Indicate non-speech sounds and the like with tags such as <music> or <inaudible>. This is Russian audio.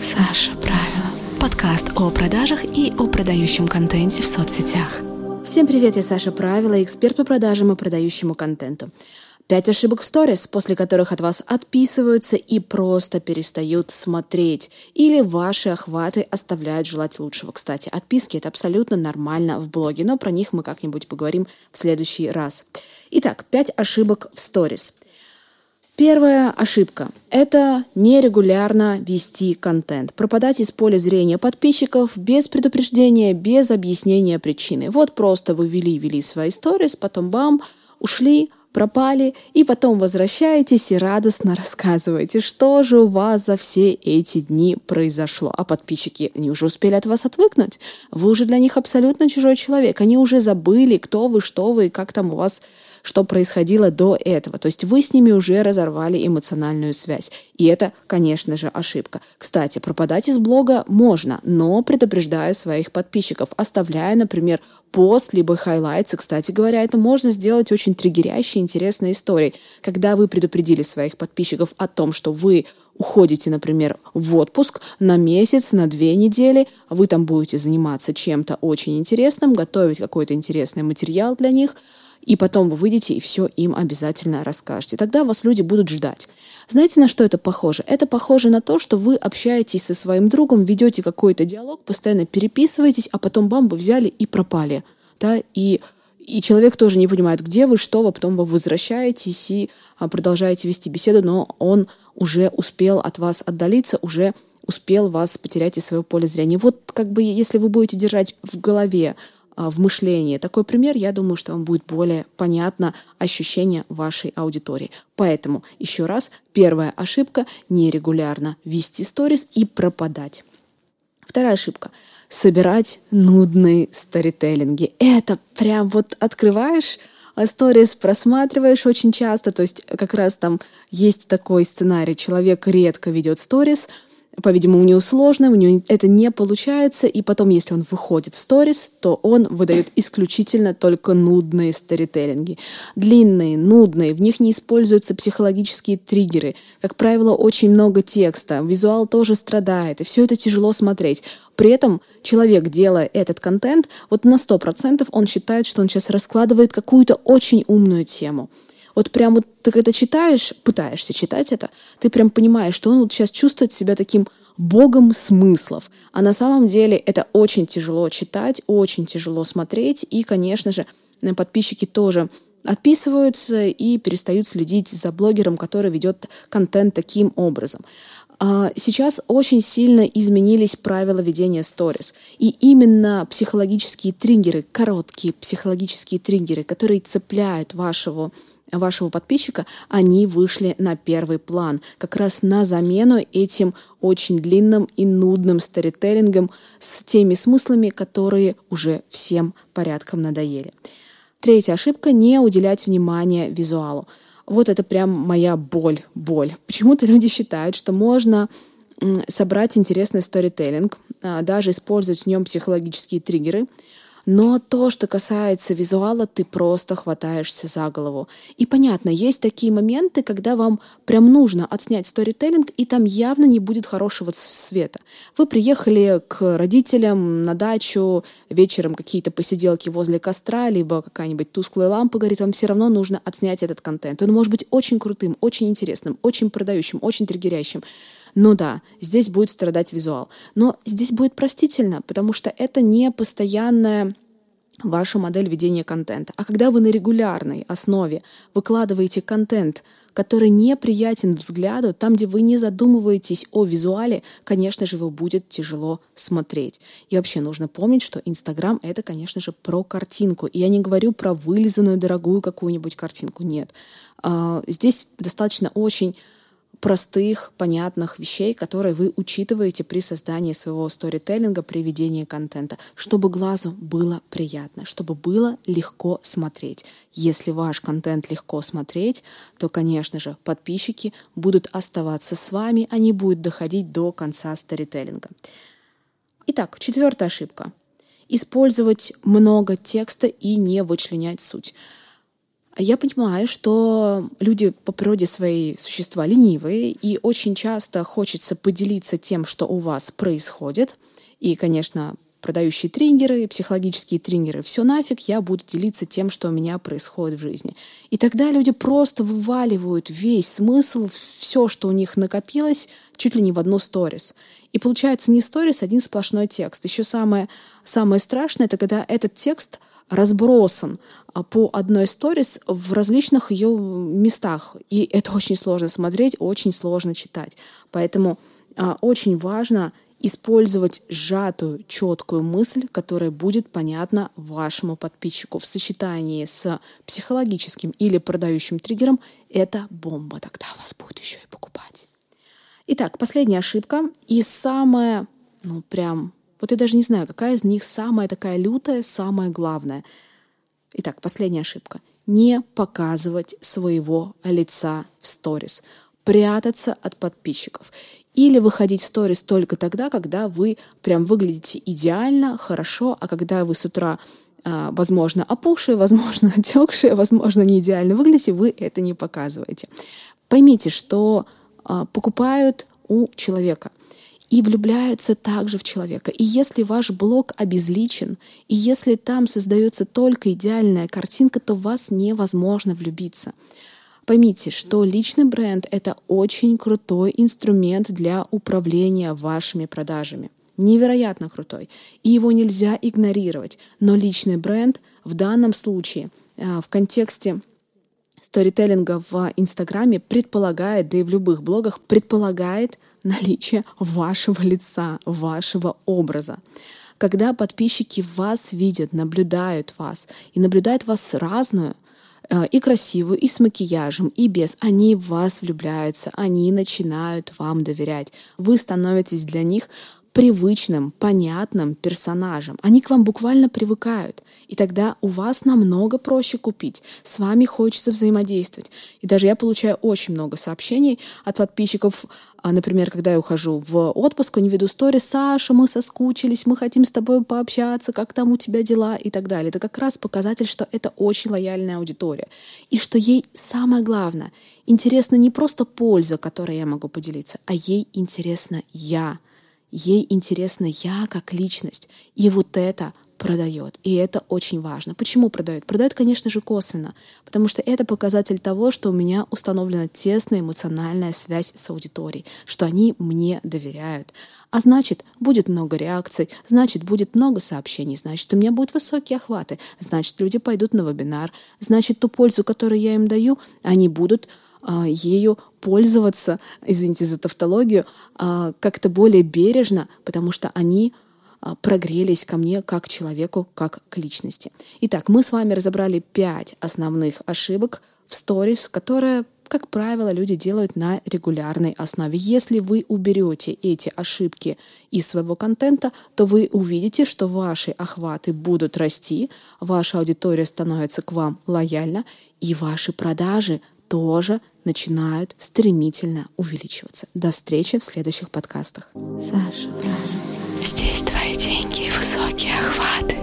Саша Правила. Подкаст о продажах и о продающем контенте в соцсетях. Всем привет, я Саша Правила, эксперт по продажам и продающему контенту. Пять ошибок в сторис, после которых от вас отписываются и просто перестают смотреть. Или ваши охваты оставляют желать лучшего. Кстати, отписки — это абсолютно нормально в блоге, но про них мы как-нибудь поговорим в следующий раз. Итак, пять ошибок в сторис. Первая ошибка – это нерегулярно вести контент, пропадать из поля зрения подписчиков без предупреждения, без объяснения причины. Вот просто вы вели-вели свои сторис, потом бам, ушли, пропали, и потом возвращаетесь и радостно рассказываете, что же у вас за все эти дни произошло. А подписчики, они уже успели от вас отвыкнуть. Вы уже для них абсолютно чужой человек. Они уже забыли, кто вы, что вы, как там у вас что происходило до этого. То есть вы с ними уже разорвали эмоциональную связь. И это, конечно же, ошибка. Кстати, пропадать из блога можно, но предупреждая своих подписчиков, оставляя, например, пост, либо хайлайтсы. Кстати говоря, это можно сделать очень триггерящей, интересной историей. Когда вы предупредили своих подписчиков о том, что вы уходите, например, в отпуск на месяц, на две недели, вы там будете заниматься чем-то очень интересным, готовить какой-то интересный материал для них – и потом вы выйдете и все им обязательно расскажете. Тогда вас люди будут ждать. Знаете, на что это похоже? Это похоже на то, что вы общаетесь со своим другом, ведете какой-то диалог, постоянно переписываетесь, а потом бам, вы взяли и пропали. Да? И, и человек тоже не понимает, где вы, что вы, потом вы возвращаетесь и а, продолжаете вести беседу, но он уже успел от вас отдалиться, уже успел вас потерять из своего поля зрения. Вот как бы если вы будете держать в голове в мышлении. Такой пример, я думаю, что вам будет более понятно ощущение вашей аудитории. Поэтому, еще раз, первая ошибка – нерегулярно вести сторис и пропадать. Вторая ошибка – собирать нудные сторителлинги. Это прям вот открываешь сторис просматриваешь очень часто, то есть как раз там есть такой сценарий, человек редко ведет сторис, по-видимому, у него сложно, у него это не получается, и потом, если он выходит в сторис, то он выдает исключительно только нудные сторителлинги. Длинные, нудные, в них не используются психологические триггеры. Как правило, очень много текста, визуал тоже страдает, и все это тяжело смотреть. При этом человек, делая этот контент, вот на 100% он считает, что он сейчас раскладывает какую-то очень умную тему вот прям вот ты когда читаешь, пытаешься читать это, ты прям понимаешь, что он вот сейчас чувствует себя таким богом смыслов. А на самом деле это очень тяжело читать, очень тяжело смотреть. И, конечно же, подписчики тоже отписываются и перестают следить за блогером, который ведет контент таким образом. А, сейчас очень сильно изменились правила ведения сторис. И именно психологические триггеры, короткие психологические триггеры, которые цепляют вашего вашего подписчика, они вышли на первый план, как раз на замену этим очень длинным и нудным сторителлингом с теми смыслами, которые уже всем порядком надоели. Третья ошибка – не уделять внимание визуалу. Вот это прям моя боль, боль. Почему-то люди считают, что можно собрать интересный сторителлинг, а, даже использовать в нем психологические триггеры – но то, что касается визуала, ты просто хватаешься за голову. И понятно, есть такие моменты, когда вам прям нужно отснять сторителлинг, и там явно не будет хорошего света. Вы приехали к родителям на дачу, вечером какие-то посиделки возле костра, либо какая-нибудь тусклая лампа горит, вам все равно нужно отснять этот контент. Он может быть очень крутым, очень интересным, очень продающим, очень триггерящим. Ну да, здесь будет страдать визуал. Но здесь будет простительно, потому что это не постоянная ваша модель ведения контента. А когда вы на регулярной основе выкладываете контент, который неприятен взгляду, там, где вы не задумываетесь о визуале, конечно же, его будет тяжело смотреть. И вообще нужно помнить, что Инстаграм — это, конечно же, про картинку. И я не говорю про вылизанную дорогую какую-нибудь картинку, нет. А, здесь достаточно очень простых, понятных вещей, которые вы учитываете при создании своего сторителлинга, при ведении контента, чтобы глазу было приятно, чтобы было легко смотреть. Если ваш контент легко смотреть, то, конечно же, подписчики будут оставаться с вами, они будут доходить до конца сторителлинга. Итак, четвертая ошибка. Использовать много текста и не вычленять суть. Я понимаю, что люди по природе своей существа ленивые, и очень часто хочется поделиться тем, что у вас происходит. И, конечно, продающие триггеры, психологические триггеры, все нафиг, я буду делиться тем, что у меня происходит в жизни. И тогда люди просто вываливают весь смысл, все, что у них накопилось, чуть ли не в одну сторис. И получается не сторис, один сплошной текст. Еще самое, самое страшное, это когда этот текст разбросан а, по одной сторис в различных ее местах. И это очень сложно смотреть, очень сложно читать. Поэтому а, очень важно использовать сжатую, четкую мысль, которая будет понятна вашему подписчику. В сочетании с психологическим или продающим триггером это бомба. Тогда вас будет еще и покупать. Итак, последняя ошибка и самая, ну прям вот я даже не знаю, какая из них самая такая лютая, самая главная. Итак, последняя ошибка. Не показывать своего лица в сторис. Прятаться от подписчиков. Или выходить в сторис только тогда, когда вы прям выглядите идеально, хорошо, а когда вы с утра а, возможно, опухшие, <laughs> возможно, отекшие, возможно, не идеально выглядите, вы это не показываете. Поймите, что а, покупают у человека и влюбляются также в человека. И если ваш блог обезличен, и если там создается только идеальная картинка, то в вас невозможно влюбиться. Поймите, что личный бренд — это очень крутой инструмент для управления вашими продажами. Невероятно крутой. И его нельзя игнорировать. Но личный бренд в данном случае а, в контексте сторителлинга в Инстаграме предполагает, да и в любых блогах, предполагает наличие вашего лица, вашего образа. Когда подписчики вас видят, наблюдают вас и наблюдают вас разную, э, и красивую, и с макияжем, и без. Они в вас влюбляются, они начинают вам доверять. Вы становитесь для них привычным, понятным персонажем. Они к вам буквально привыкают. И тогда у вас намного проще купить. С вами хочется взаимодействовать. И даже я получаю очень много сообщений от подписчиков, а, например, когда я ухожу в отпуск, они веду стори, Саша, мы соскучились, мы хотим с тобой пообщаться, как там у тебя дела и так далее. Это как раз показатель, что это очень лояльная аудитория. И что ей самое главное, интересна не просто польза, которой я могу поделиться, а ей интересна я. Ей интересна я как личность. И вот это продает. И это очень важно. Почему продает? Продает, конечно же, косвенно, потому что это показатель того, что у меня установлена тесная эмоциональная связь с аудиторией, что они мне доверяют. А значит, будет много реакций, значит, будет много сообщений, значит, у меня будут высокие охваты, значит, люди пойдут на вебинар, значит, ту пользу, которую я им даю, они будут ею пользоваться, извините за тавтологию, а, как-то более бережно, потому что они а, прогрелись ко мне как человеку, как к личности. Итак, мы с вами разобрали пять основных ошибок в сторис, которые как правило, люди делают на регулярной основе. Если вы уберете эти ошибки из своего контента, то вы увидите, что ваши охваты будут расти, ваша аудитория становится к вам лояльна, и ваши продажи тоже начинают стремительно увеличиваться. До встречи в следующих подкастах. Саша, правильно. Здесь твои деньги и высокие охваты.